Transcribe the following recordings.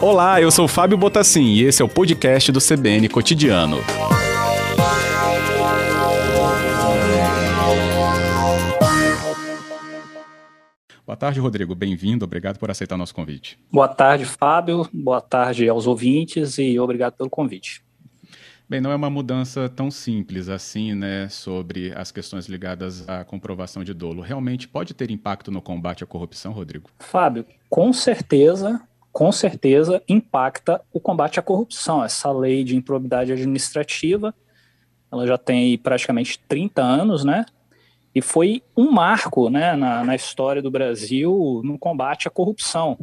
Olá, eu sou Fábio Botassin e esse é o podcast do CBN Cotidiano. Boa tarde, Rodrigo. Bem-vindo. Obrigado por aceitar nosso convite. Boa tarde, Fábio. Boa tarde aos ouvintes e obrigado pelo convite. Bem, não é uma mudança tão simples assim, né, sobre as questões ligadas à comprovação de dolo. Realmente pode ter impacto no combate à corrupção, Rodrigo? Fábio, com certeza com certeza impacta o combate à corrupção. Essa lei de improbidade administrativa, ela já tem praticamente 30 anos, né? E foi um marco né, na, na história do Brasil no combate à corrupção.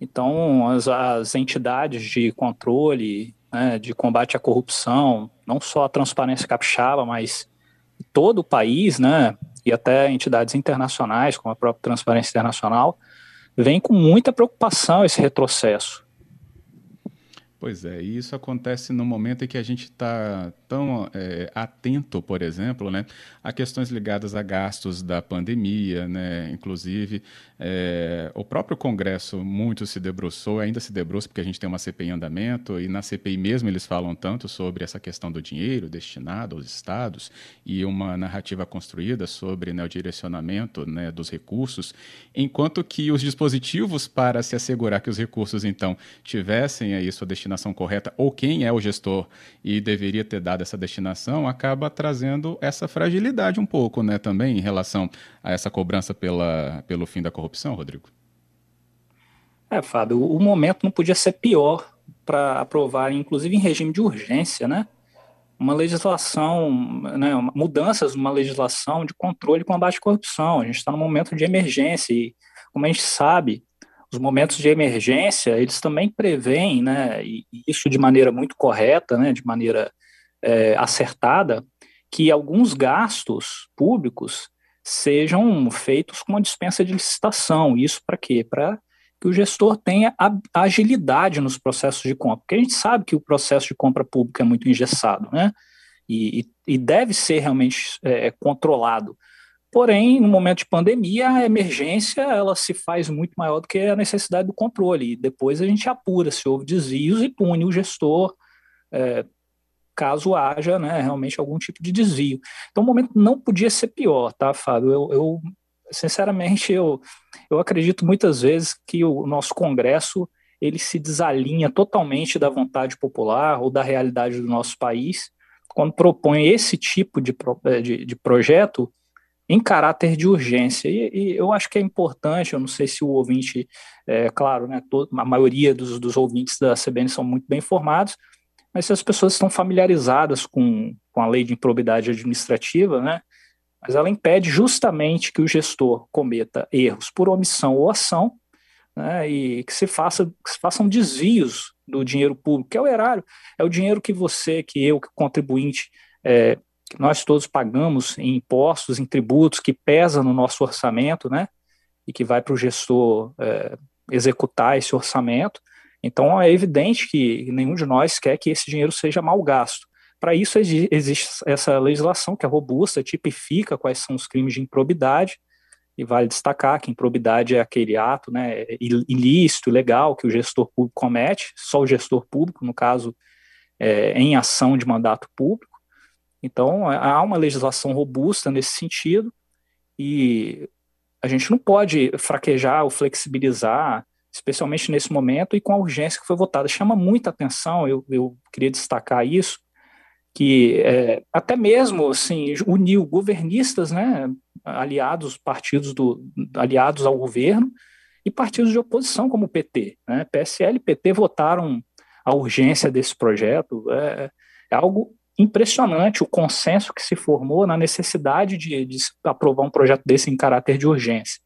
Então, as, as entidades de controle, né, de combate à corrupção, não só a Transparência Capixaba, mas todo o país, né, e até entidades internacionais, como a própria Transparência Internacional, vem com muita preocupação esse retrocesso. Pois é, e isso acontece no momento em que a gente está tão é, atento, por exemplo, né, a questões ligadas a gastos da pandemia, né, inclusive é, o próprio Congresso muito se debruçou, ainda se debruça porque a gente tem uma CPI em andamento e na CPI mesmo eles falam tanto sobre essa questão do dinheiro destinado aos estados e uma narrativa construída sobre né, o direcionamento né, dos recursos, enquanto que os dispositivos para se assegurar que os recursos então tivessem aí sua destinação correta ou quem é o gestor e deveria ter dado essa destinação acaba trazendo essa fragilidade um pouco, né, também em relação a essa cobrança pela, pelo fim da corrupção, Rodrigo? É, Fábio, o momento não podia ser pior para aprovar, inclusive em regime de urgência, né? Uma legislação, né, mudanças numa legislação de controle e combate à corrupção. A gente está num momento de emergência e, como a gente sabe, os momentos de emergência, eles também prevêem, né, e isso de maneira muito correta, né, de maneira é, acertada que alguns gastos públicos sejam feitos com uma dispensa de licitação. Isso para quê? Para que o gestor tenha agilidade nos processos de compra, porque a gente sabe que o processo de compra pública é muito engessado, né? E, e, deve ser realmente é, controlado. Porém, no momento de pandemia, a emergência ela se faz muito maior do que a necessidade do controle. E depois a gente apura se houve desvios e pune o gestor é, caso haja né, realmente algum tipo de desvio. Então o momento não podia ser pior, tá, Fábio? Eu, eu sinceramente, eu, eu acredito muitas vezes que o nosso Congresso ele se desalinha totalmente da vontade popular ou da realidade do nosso país quando propõe esse tipo de, eh, de, de projeto em caráter de urgência. E, e, eu acho que é importante, eu não sei se o ouvinte, é claro, né, todo, a maioria dos, dos ouvintes da CBN são muito bem informados, mas se as pessoas estão familiarizadas com, com a lei de improbidade administrativa, né, mas ela impede justamente que o gestor cometa erros por omissão ou ação, né, e que se, faça, que se façam desvios do dinheiro público, que é o erário, é o dinheiro que você, que eu, que contribuinte, é, que nós todos pagamos em impostos, em tributos, que pesa no nosso orçamento, né, e que vai para o gestor é, executar esse orçamento, então é evidente que nenhum de nós quer que esse dinheiro seja mal gasto. Para isso existe essa legislação que é robusta, tipifica quais são os crimes de improbidade, e vale destacar que improbidade é aquele ato né, ilícito, ilegal, que o gestor público comete, só o gestor público, no caso, é, em ação de mandato público. Então, há uma legislação robusta nesse sentido, e a gente não pode fraquejar ou flexibilizar especialmente nesse momento e com a urgência que foi votada. Chama muita atenção, eu, eu queria destacar isso, que é, até mesmo assim, uniu governistas, né, aliados, partidos do, aliados ao governo, e partidos de oposição, como o PT. Né, PSL e PT votaram a urgência desse projeto. É, é algo impressionante o consenso que se formou na necessidade de, de aprovar um projeto desse em caráter de urgência.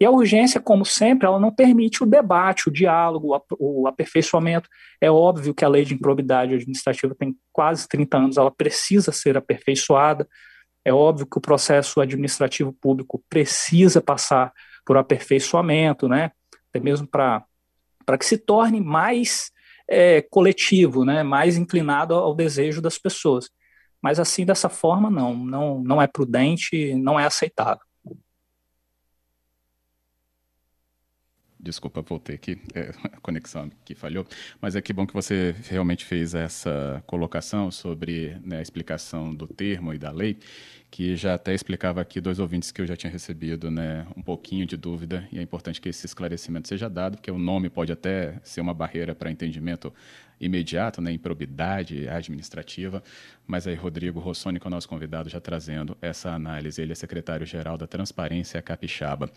E a urgência, como sempre, ela não permite o debate, o diálogo, o aperfeiçoamento. É óbvio que a lei de improbidade administrativa tem quase 30 anos, ela precisa ser aperfeiçoada. É óbvio que o processo administrativo público precisa passar por aperfeiçoamento, né? Até mesmo para que se torne mais é, coletivo, né? mais inclinado ao desejo das pessoas. Mas assim, dessa forma, não, não, não é prudente, não é aceitável. Desculpa, voltei aqui, é, a conexão que falhou, mas é que bom que você realmente fez essa colocação sobre né, a explicação do termo e da lei, que já até explicava aqui dois ouvintes que eu já tinha recebido né, um pouquinho de dúvida, e é importante que esse esclarecimento seja dado, porque o nome pode até ser uma barreira para entendimento imediato, né, improbidade administrativa, mas aí Rodrigo Rossoni, que é o nosso convidado, já trazendo essa análise, ele é secretário-geral da Transparência Capixaba.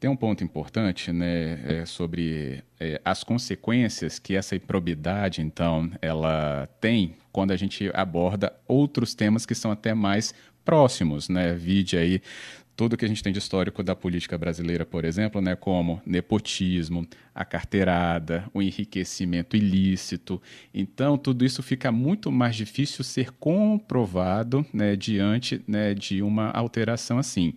Tem um ponto importante né, é, sobre é, as consequências que essa improbidade, então, ela tem quando a gente aborda outros temas que são até mais próximos, né? Vide aí tudo que a gente tem de histórico da política brasileira, por exemplo, né, como nepotismo, a carteirada, o enriquecimento ilícito. Então, tudo isso fica muito mais difícil ser comprovado né, diante né, de uma alteração assim.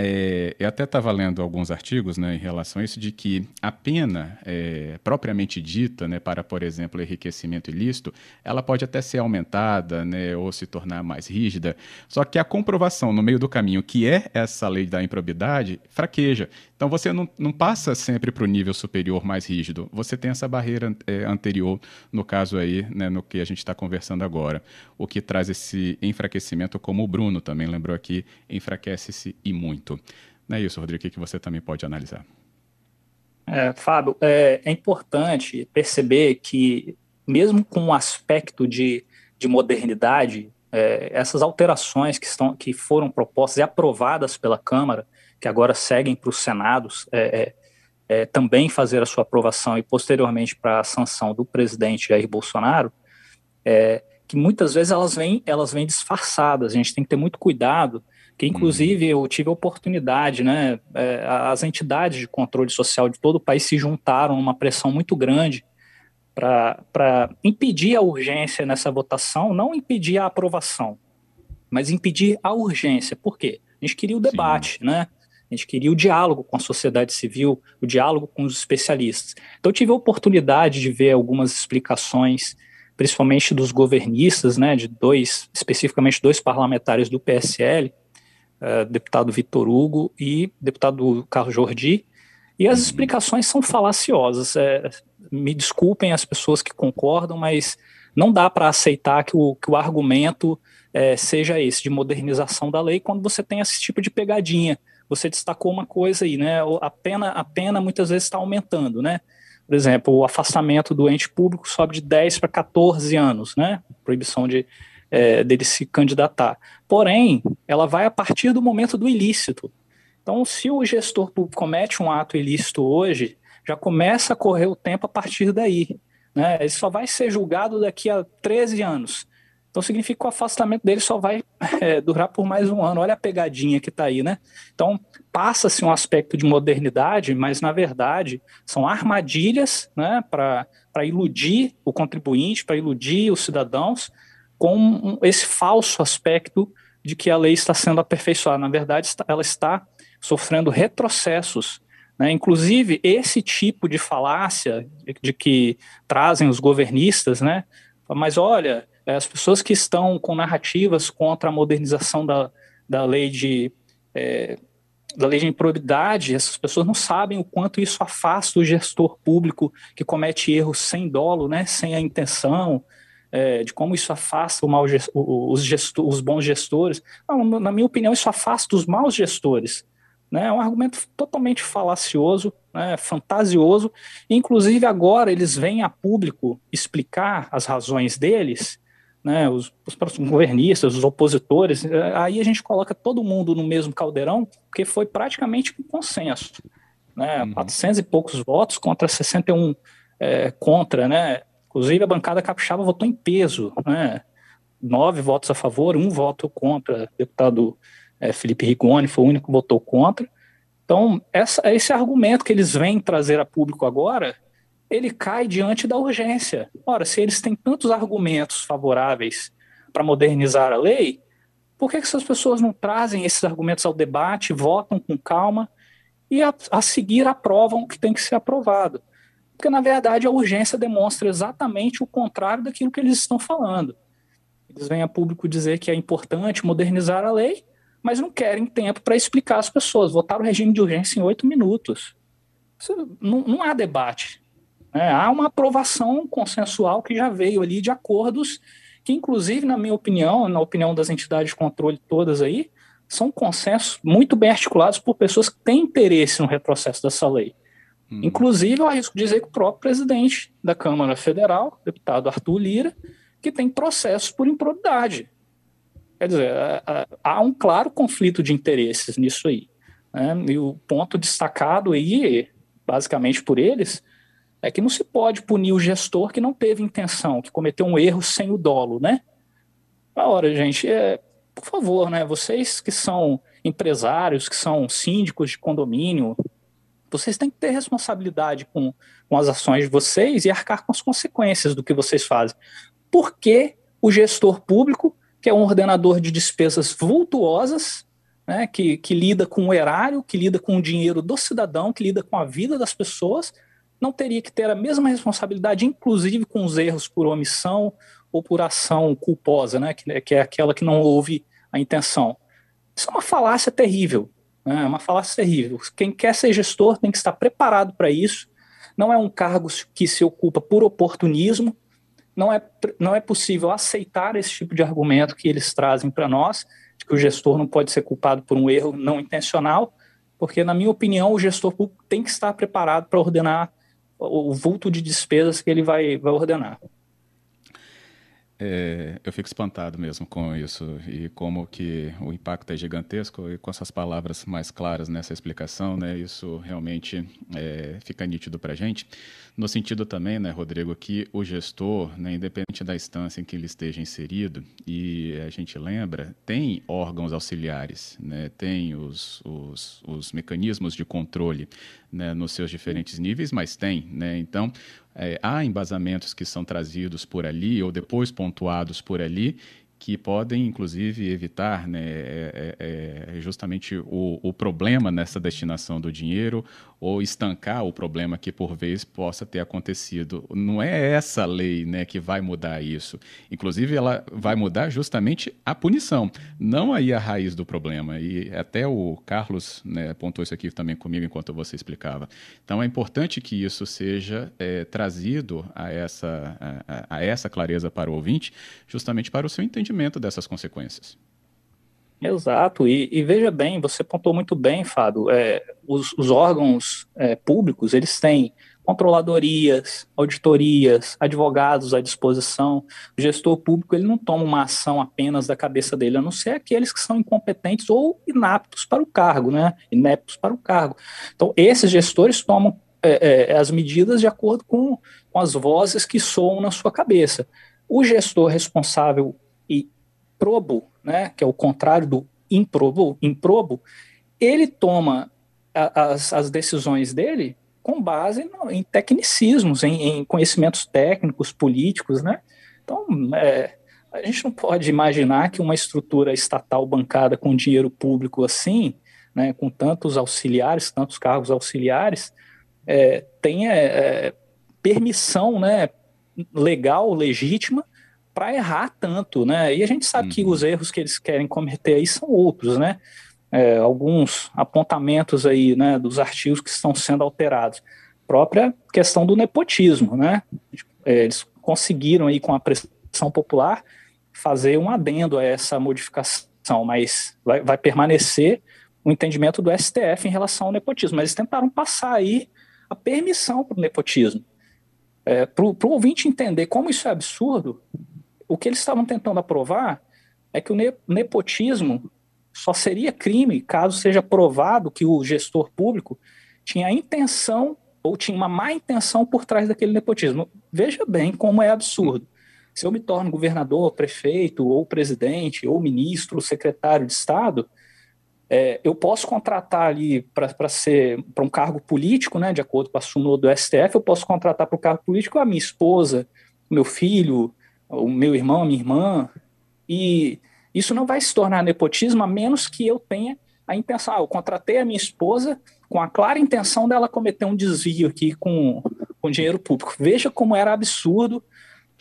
É, eu até estava lendo alguns artigos né, em relação a isso, de que a pena é, propriamente dita, né, para, por exemplo, enriquecimento ilícito, ela pode até ser aumentada né, ou se tornar mais rígida, só que a comprovação no meio do caminho, que é essa lei da improbidade, fraqueja. Então você não, não passa sempre para o nível superior mais rígido, você tem essa barreira é, anterior, no caso aí, né, no que a gente está conversando agora, o que traz esse enfraquecimento, como o Bruno também lembrou aqui, enfraquece-se e muito. Não é isso, Rodrigo, o que você também pode analisar? É, Fábio, é, é, importante perceber que, mesmo com o aspecto de, de modernidade, é, essas alterações que, estão, que foram propostas e aprovadas pela Câmara, que agora seguem para os Senados, é, é, é, também fazer a sua aprovação e posteriormente para a sanção do presidente Jair Bolsonaro, que muitas vezes elas vêm, elas vêm disfarçadas. A gente tem que ter muito cuidado que inclusive eu tive a oportunidade, né, é, as entidades de controle social de todo o país se juntaram numa pressão muito grande para impedir a urgência nessa votação, não impedir a aprovação, mas impedir a urgência. Por quê? A gente queria o debate, Sim. né? A gente queria o diálogo com a sociedade civil, o diálogo com os especialistas. Então, eu tive a oportunidade de ver algumas explicações, principalmente dos governistas, né, de dois, especificamente dois parlamentares do PSL, uh, deputado Vitor Hugo e deputado Carlos Jordi, e as uhum. explicações são falaciosas. É, me desculpem as pessoas que concordam, mas não dá para aceitar que o, que o argumento é, seja esse, de modernização da lei, quando você tem esse tipo de pegadinha. Você destacou uma coisa aí, né? A pena, a pena muitas vezes está aumentando, né? Por exemplo, o afastamento do ente público sobe de 10 para 14 anos, né? Proibição de, é, dele se candidatar. Porém, ela vai a partir do momento do ilícito. Então, se o gestor público comete um ato ilícito hoje, já começa a correr o tempo a partir daí. Né? Ele só vai ser julgado daqui a 13 anos. Então significa que o afastamento dele só vai é, durar por mais um ano. Olha a pegadinha que está aí, né? Então passa-se um aspecto de modernidade, mas na verdade são armadilhas né, para iludir o contribuinte, para iludir os cidadãos, com esse falso aspecto de que a lei está sendo aperfeiçoada. Na verdade, ela está sofrendo retrocessos. Né? Inclusive, esse tipo de falácia de que trazem os governistas, né? mas olha, é, as pessoas que estão com narrativas contra a modernização da, da lei de. É, da lei de improbidade, essas pessoas não sabem o quanto isso afasta o gestor público que comete erros sem dolo, né, sem a intenção, é, de como isso afasta o mal, os, gestor, os bons gestores. Não, na minha opinião, isso afasta os maus gestores. Né? É um argumento totalmente falacioso, né? fantasioso. Inclusive, agora eles vêm a público explicar as razões deles, né? os, os governistas, os opositores. É, aí a gente coloca todo mundo no mesmo caldeirão, porque foi praticamente um consenso. Né? Uhum. 400 e poucos votos contra 61 é, contra, né? Inclusive, a bancada capixaba votou em peso, né? Nove votos a favor, um voto contra. O deputado é, Felipe Rigoni foi o único que votou contra. Então, essa, esse argumento que eles vêm trazer a público agora, ele cai diante da urgência. Ora, se eles têm tantos argumentos favoráveis para modernizar a lei, por que, que essas pessoas não trazem esses argumentos ao debate, votam com calma e a, a seguir aprovam o que tem que ser aprovado? Porque na verdade a urgência demonstra exatamente o contrário daquilo que eles estão falando. Eles vêm a público dizer que é importante modernizar a lei, mas não querem tempo para explicar às pessoas. Votaram o regime de urgência em oito minutos. não, não há debate. Né? Há uma aprovação consensual que já veio ali de acordos que, inclusive, na minha opinião, na opinião das entidades de controle todas aí, são consensos muito bem articulados por pessoas que têm interesse no retrocesso dessa lei. Hum. Inclusive, eu arrisco dizer que o próprio presidente da Câmara Federal, deputado Arthur Lira, que tem processos por improbidade. Quer dizer, há um claro conflito de interesses nisso aí. Né? E o ponto destacado aí, basicamente por eles, é que não se pode punir o gestor que não teve intenção, que cometeu um erro sem o dolo, né? Ora, gente, é, por favor, né? Vocês que são empresários, que são síndicos de condomínio, vocês têm que ter responsabilidade com, com as ações de vocês e arcar com as consequências do que vocês fazem. Por que o gestor público, que é um ordenador de despesas vultuosas, né, que, que lida com o erário, que lida com o dinheiro do cidadão, que lida com a vida das pessoas, não teria que ter a mesma responsabilidade, inclusive com os erros por omissão ou por ação culposa, né, que, que é aquela que não houve a intenção. Isso é uma falácia terrível, é uma falácia terrível. Quem quer ser gestor tem que estar preparado para isso. Não é um cargo que se ocupa por oportunismo. Não é, não é possível aceitar esse tipo de argumento que eles trazem para nós, de que o gestor não pode ser culpado por um erro não intencional, porque, na minha opinião, o gestor público tem que estar preparado para ordenar o vulto de despesas que ele vai, vai ordenar. É, eu fico espantado mesmo com isso e como que o impacto é gigantesco e com essas palavras mais claras nessa explicação, né, isso realmente é, fica nítido para a gente. No sentido também, né, Rodrigo, que o gestor, né, independente da instância em que ele esteja inserido, e a gente lembra, tem órgãos auxiliares, né, tem os, os, os mecanismos de controle né, nos seus diferentes níveis, mas tem. Né, então, é, há embasamentos que são trazidos por ali ou depois pontuados por ali que podem, inclusive, evitar né, é, é, é justamente o, o, problema nessa destinação do dinheiro ou estancar o problema que por vez possa ter acontecido. Não é essa lei né, que vai mudar isso. Inclusive, ela vai mudar justamente a punição, não aí a raiz do problema. E até o Carlos né, apontou isso aqui também comigo enquanto você explicava. Então, é importante que isso seja é, trazido a essa, a, a essa clareza para o ouvinte, justamente para o seu entendimento dessas consequências. Exato, e, e, veja bem, você pontuou muito bem, Fábio, é, os, os, órgãos é, públicos, eles têm controladorias, auditorias, advogados à disposição. O gestor público ele não toma uma ação apenas da cabeça dele, a não ser aqueles que são incompetentes ou inaptos para o cargo, né? Ineptos para o cargo. Então, esses gestores tomam é, é, as medidas de acordo com, com as vozes que soam na sua cabeça. O gestor responsável probo né, que é o contrário do improbo, improbo ele toma a, as, as decisões dele com base no, em tecnicismos, em, em, conhecimentos técnicos, políticos, né? Então, é, a gente não pode imaginar que uma estrutura estatal bancada com dinheiro público assim, né, com tantos auxiliares, tantos cargos auxiliares, é, tenha é, permissão né, legal, legítima, para errar tanto, né? E a gente sabe uhum. que os erros que eles querem cometer aí são outros, né? É, alguns apontamentos aí, né, dos artigos que estão sendo alterados. Própria questão do nepotismo, né? É, eles conseguiram aí com a pressão popular fazer um adendo a essa modificação, mas vai, vai permanecer o entendimento do STF em relação ao nepotismo. Mas eles tentaram passar aí a permissão para o nepotismo. É, para o ouvinte entender como isso é absurdo, o que eles estavam tentando aprovar é que o nepotismo só seria crime caso seja provado que o gestor público tinha a intenção ou tinha uma má intenção por trás daquele nepotismo. Veja bem como é absurdo. Se eu me torno governador, prefeito, ou presidente, ou ministro, ou secretário de Estado, é, eu posso contratar ali para ser para um cargo político, né, de acordo com a súmula do STF, eu posso contratar para o cargo político a minha esposa, meu filho, o meu irmão, a minha irmã, e isso não vai se tornar nepotismo a menos que eu tenha a intenção. Ah, eu contratei a minha esposa com a clara intenção dela cometer um desvio aqui com, com dinheiro público. Veja como era absurdo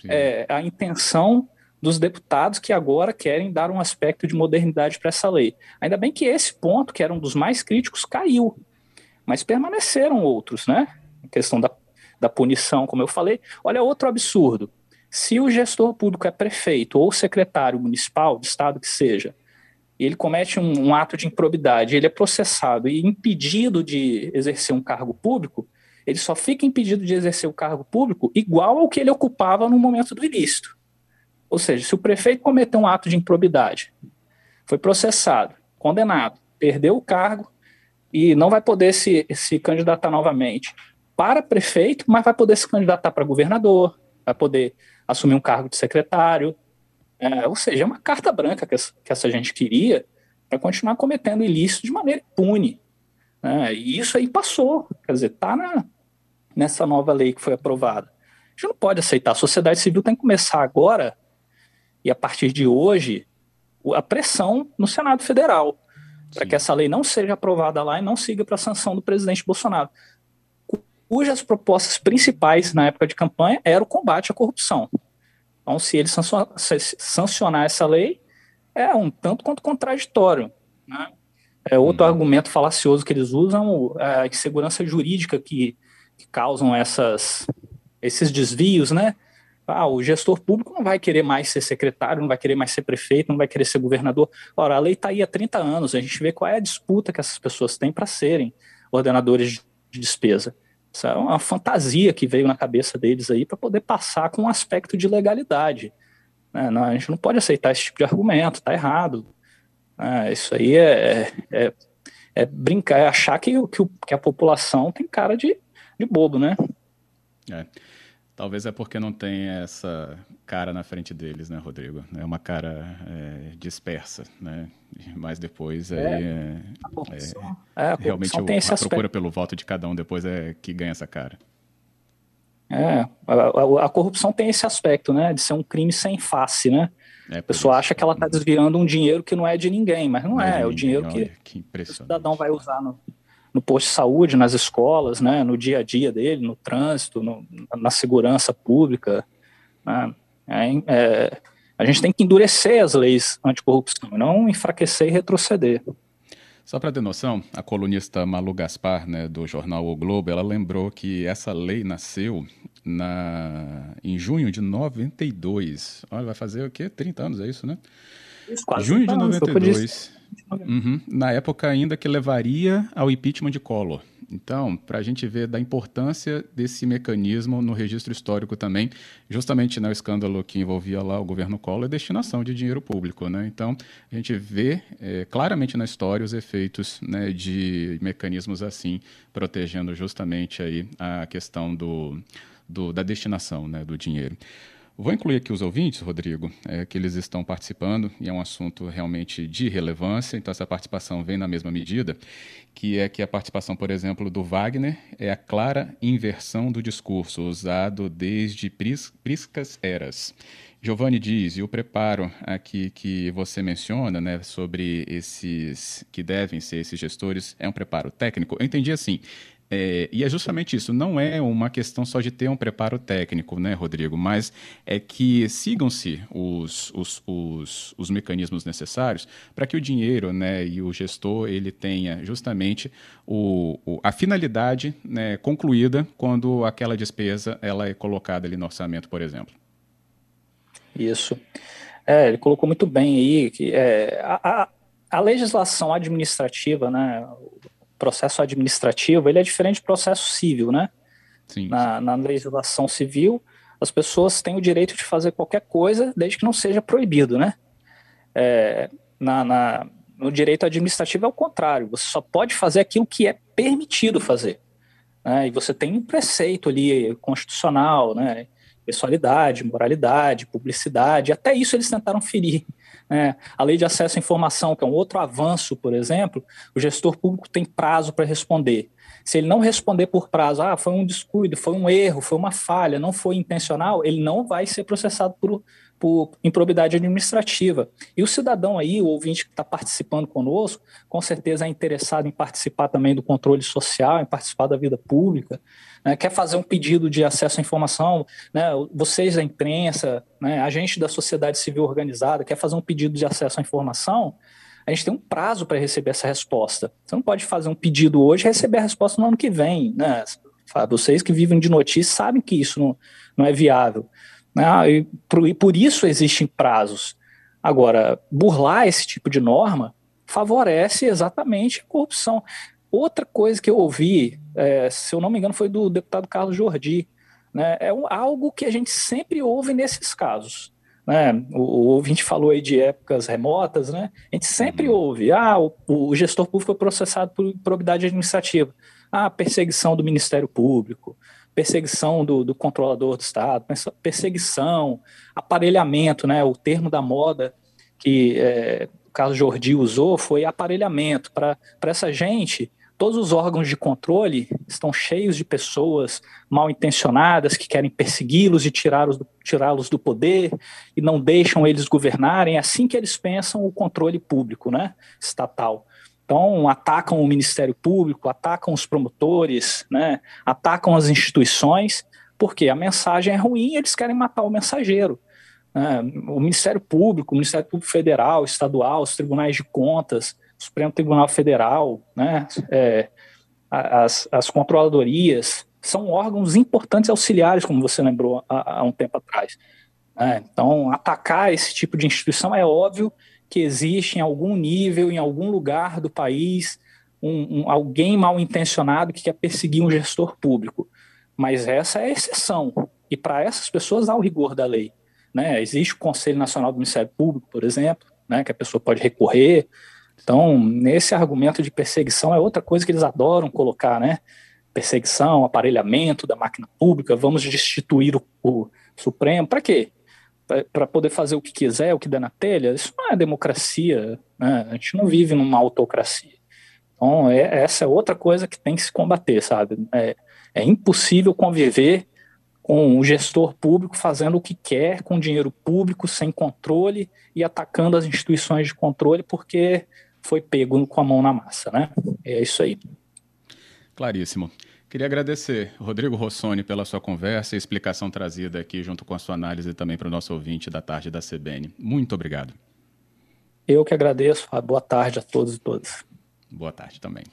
é, a intenção dos deputados que agora querem dar um aspecto de modernidade para essa lei. Ainda bem que esse ponto, que era um dos mais críticos, caiu. mas permaneceram outros, né? A questão da, da punição, como eu falei. Olha, outro absurdo. Se o gestor público é prefeito ou secretário municipal, de estado que seja, e ele comete um, um, ato de improbidade, ele é processado e impedido de exercer um cargo público, ele só fica impedido de exercer o cargo público igual ao que ele ocupava no momento do ilícito. Ou seja, se o prefeito cometeu um ato de improbidade, foi processado, condenado, perdeu o cargo e não vai poder se, se candidatar novamente para prefeito, mas vai poder se candidatar para governador, vai poder assumir um cargo de secretário, é, ou seja, é uma carta branca que essa, que essa gente queria para continuar cometendo ilícito de maneira impune. Né? E isso aí passou, quer dizer, está nessa nova lei que foi aprovada. A gente não pode aceitar. A sociedade civil tem que começar agora, e a partir de hoje, a pressão no Senado Federal, para que essa lei não seja aprovada lá e não siga para a sanção do presidente Bolsonaro, cujas propostas principais na época de campanha era o combate à corrupção. Então, se ele sancionar essa lei, é um tanto quanto contraditório. Né? É outro hum. argumento falacioso que eles usam, é a insegurança jurídica que, que causam essas, esses desvios, né? Ah, o gestor público não vai querer mais ser secretário, não vai querer mais ser prefeito, não vai querer ser governador. Ora, a lei está aí há 30 anos, a gente vê qual é a disputa que essas pessoas têm para serem ordenadores de despesa. Isso é uma fantasia que veio na cabeça deles aí para poder passar com um aspecto de legalidade. Né? Não, a gente não pode aceitar esse tipo de argumento, está errado. É, isso aí é, é, é, brincar, é achar que, que, que, a população tem cara de, de bobo, né? É. Talvez é porque não tem essa cara na frente deles, né, Rodrigo? É uma cara é, dispersa, né? Mas depois é, aí é, é, é realmente o, a procura pelo voto de cada um depois é que ganha essa cara. É, a, a, a, corrupção tem esse aspecto, né, de ser um crime sem face, né? É, a pessoa acha que ela está desviando um dinheiro que não é de ninguém, mas não, não é, é, é o dinheiro que, que o cidadão vai usar no, no posto de saúde, nas escolas, né, no dia a dia dele, no trânsito, no, na segurança pública. Né, é, é, a gente tem que endurecer as leis anticorrupção, não enfraquecer e retroceder. Só para ter noção, a colunista Malu Gaspar, né, do jornal O Globo, ela lembrou que essa lei nasceu na, em junho de 92. Olha, vai fazer o quê? 30 anos, é isso, né? Isso, quase Junho de 92. Uhum, na época ainda que levaria ao impeachment de Collor. Então, para a gente ver da importância desse mecanismo no registro histórico também, justamente né, escândalo que envolvia lá o governo Collor e destinação de dinheiro público. Né? Então, a gente vê é, claramente na história os efeitos né, de mecanismos assim, protegendo justamente aí a questão do, do da destinação né, do dinheiro. Vou incluir aqui os ouvintes, Rodrigo, é, que eles estão participando, e é um assunto realmente de relevância, então essa participação vem na mesma medida, que é que a participação, por exemplo, do Wagner é a clara inversão do discurso, usado desde pris, priscas eras. Giovanni diz, e o preparo aqui que você menciona, né, sobre esses que devem ser esses gestores, é um preparo técnico? Eu entendi assim, é, e é justamente isso, não é uma questão só de ter um preparo técnico, né, Rodrigo, mas é que sigam-se os, os, os, os, mecanismos necessários para que o dinheiro né, e o gestor ele tenha justamente o, o, a finalidade né, concluída quando aquela despesa ela é colocada ali no orçamento, por exemplo. Isso. É, ele colocou muito bem aí que é, a, a, a legislação administrativa, né, processo administrativo, ele é diferente do processo civil, né? Sim. Na, na legislação civil, as pessoas têm o direito de fazer qualquer coisa desde que não seja proibido, né? É, na, na, no direito administrativo é o contrário, você só pode fazer aquilo que é permitido fazer. Né? E você tem um preceito ali constitucional, né? pessoalidade, moralidade, publicidade, até isso eles tentaram ferir. Né? A lei de acesso à informação, que é um outro avanço, por exemplo, o gestor público tem prazo para responder. Se ele não responder por prazo, ah, foi um descuido, foi um erro, foi uma falha, não foi intencional, ele não vai ser processado por, por improbidade administrativa. E o cidadão aí, o ouvinte que está participando conosco, com certeza é interessado em participar também do controle social, em participar da vida pública né, quer fazer um pedido de acesso à informação, né, vocês da imprensa, né, a gente da sociedade civil organizada, quer fazer um pedido de acesso à informação, a gente tem um prazo para receber essa resposta. Você não pode fazer um pedido hoje e receber a resposta no ano que vem, né? Vocês que vivem de notícias sabem que isso não, não é viável. Né? E, por, e por isso existem prazos. Agora, burlar esse tipo de norma favorece exatamente a corrupção. Outra coisa que eu ouvi, é, se eu não me engano, foi do deputado Carlos Jordi, né? é um, algo que a gente sempre ouve nesses casos. Né? O, o, ouvinte falou aí de épocas remotas, né? A gente sempre uhum. ouve, ah, o, o, gestor público foi processado por probidade administrativa. Ah, perseguição do Ministério Público, perseguição do, do controlador do Estado, perseguição, aparelhamento, né? O termo da moda que é, o Carlos Jordi usou foi aparelhamento. Para essa gente, Todos os órgãos de controle estão cheios de pessoas mal intencionadas que querem persegui-los e tirá-los do, tirá do poder e não deixam eles governarem. É assim que eles pensam o controle público, né, estatal. Então, atacam o Ministério Público, atacam os promotores, né, atacam as instituições, porque a mensagem é ruim e eles querem matar o mensageiro. Né. O Ministério Público, o Ministério Público Federal, Estadual, os tribunais de contas, Supremo Tribunal Federal, né, é, as, as controladorias, são órgãos importantes auxiliares, como você lembrou há, há um tempo atrás. É, então, atacar esse tipo de instituição é óbvio que existe em algum nível, em algum lugar do país, um, um, alguém mal intencionado que quer perseguir um gestor público. Mas essa é a exceção. E para essas pessoas há o rigor da lei. Né? Existe o Conselho Nacional do Ministério Público, por exemplo, né, que a pessoa pode recorrer. Então, nesse argumento de perseguição é outra coisa que eles adoram colocar, né? Perseguição, aparelhamento da máquina pública, vamos destituir o, o Supremo. Para quê? Para poder fazer o que quiser, o que der na telha? Isso não é democracia, né? A gente não vive numa autocracia. Então, é, essa é outra coisa que tem que se combater, sabe? É, é impossível conviver com o gestor público fazendo o que quer com dinheiro público, sem controle e atacando as instituições de controle, porque foi pego com a mão na massa, né? É isso aí. Claríssimo. Queria agradecer, Rodrigo Rossoni, pela sua conversa e explicação trazida aqui junto com a sua análise também para o nosso ouvinte da tarde da CBN. Muito obrigado. Eu que agradeço. Boa tarde a todos e todas. Boa tarde também.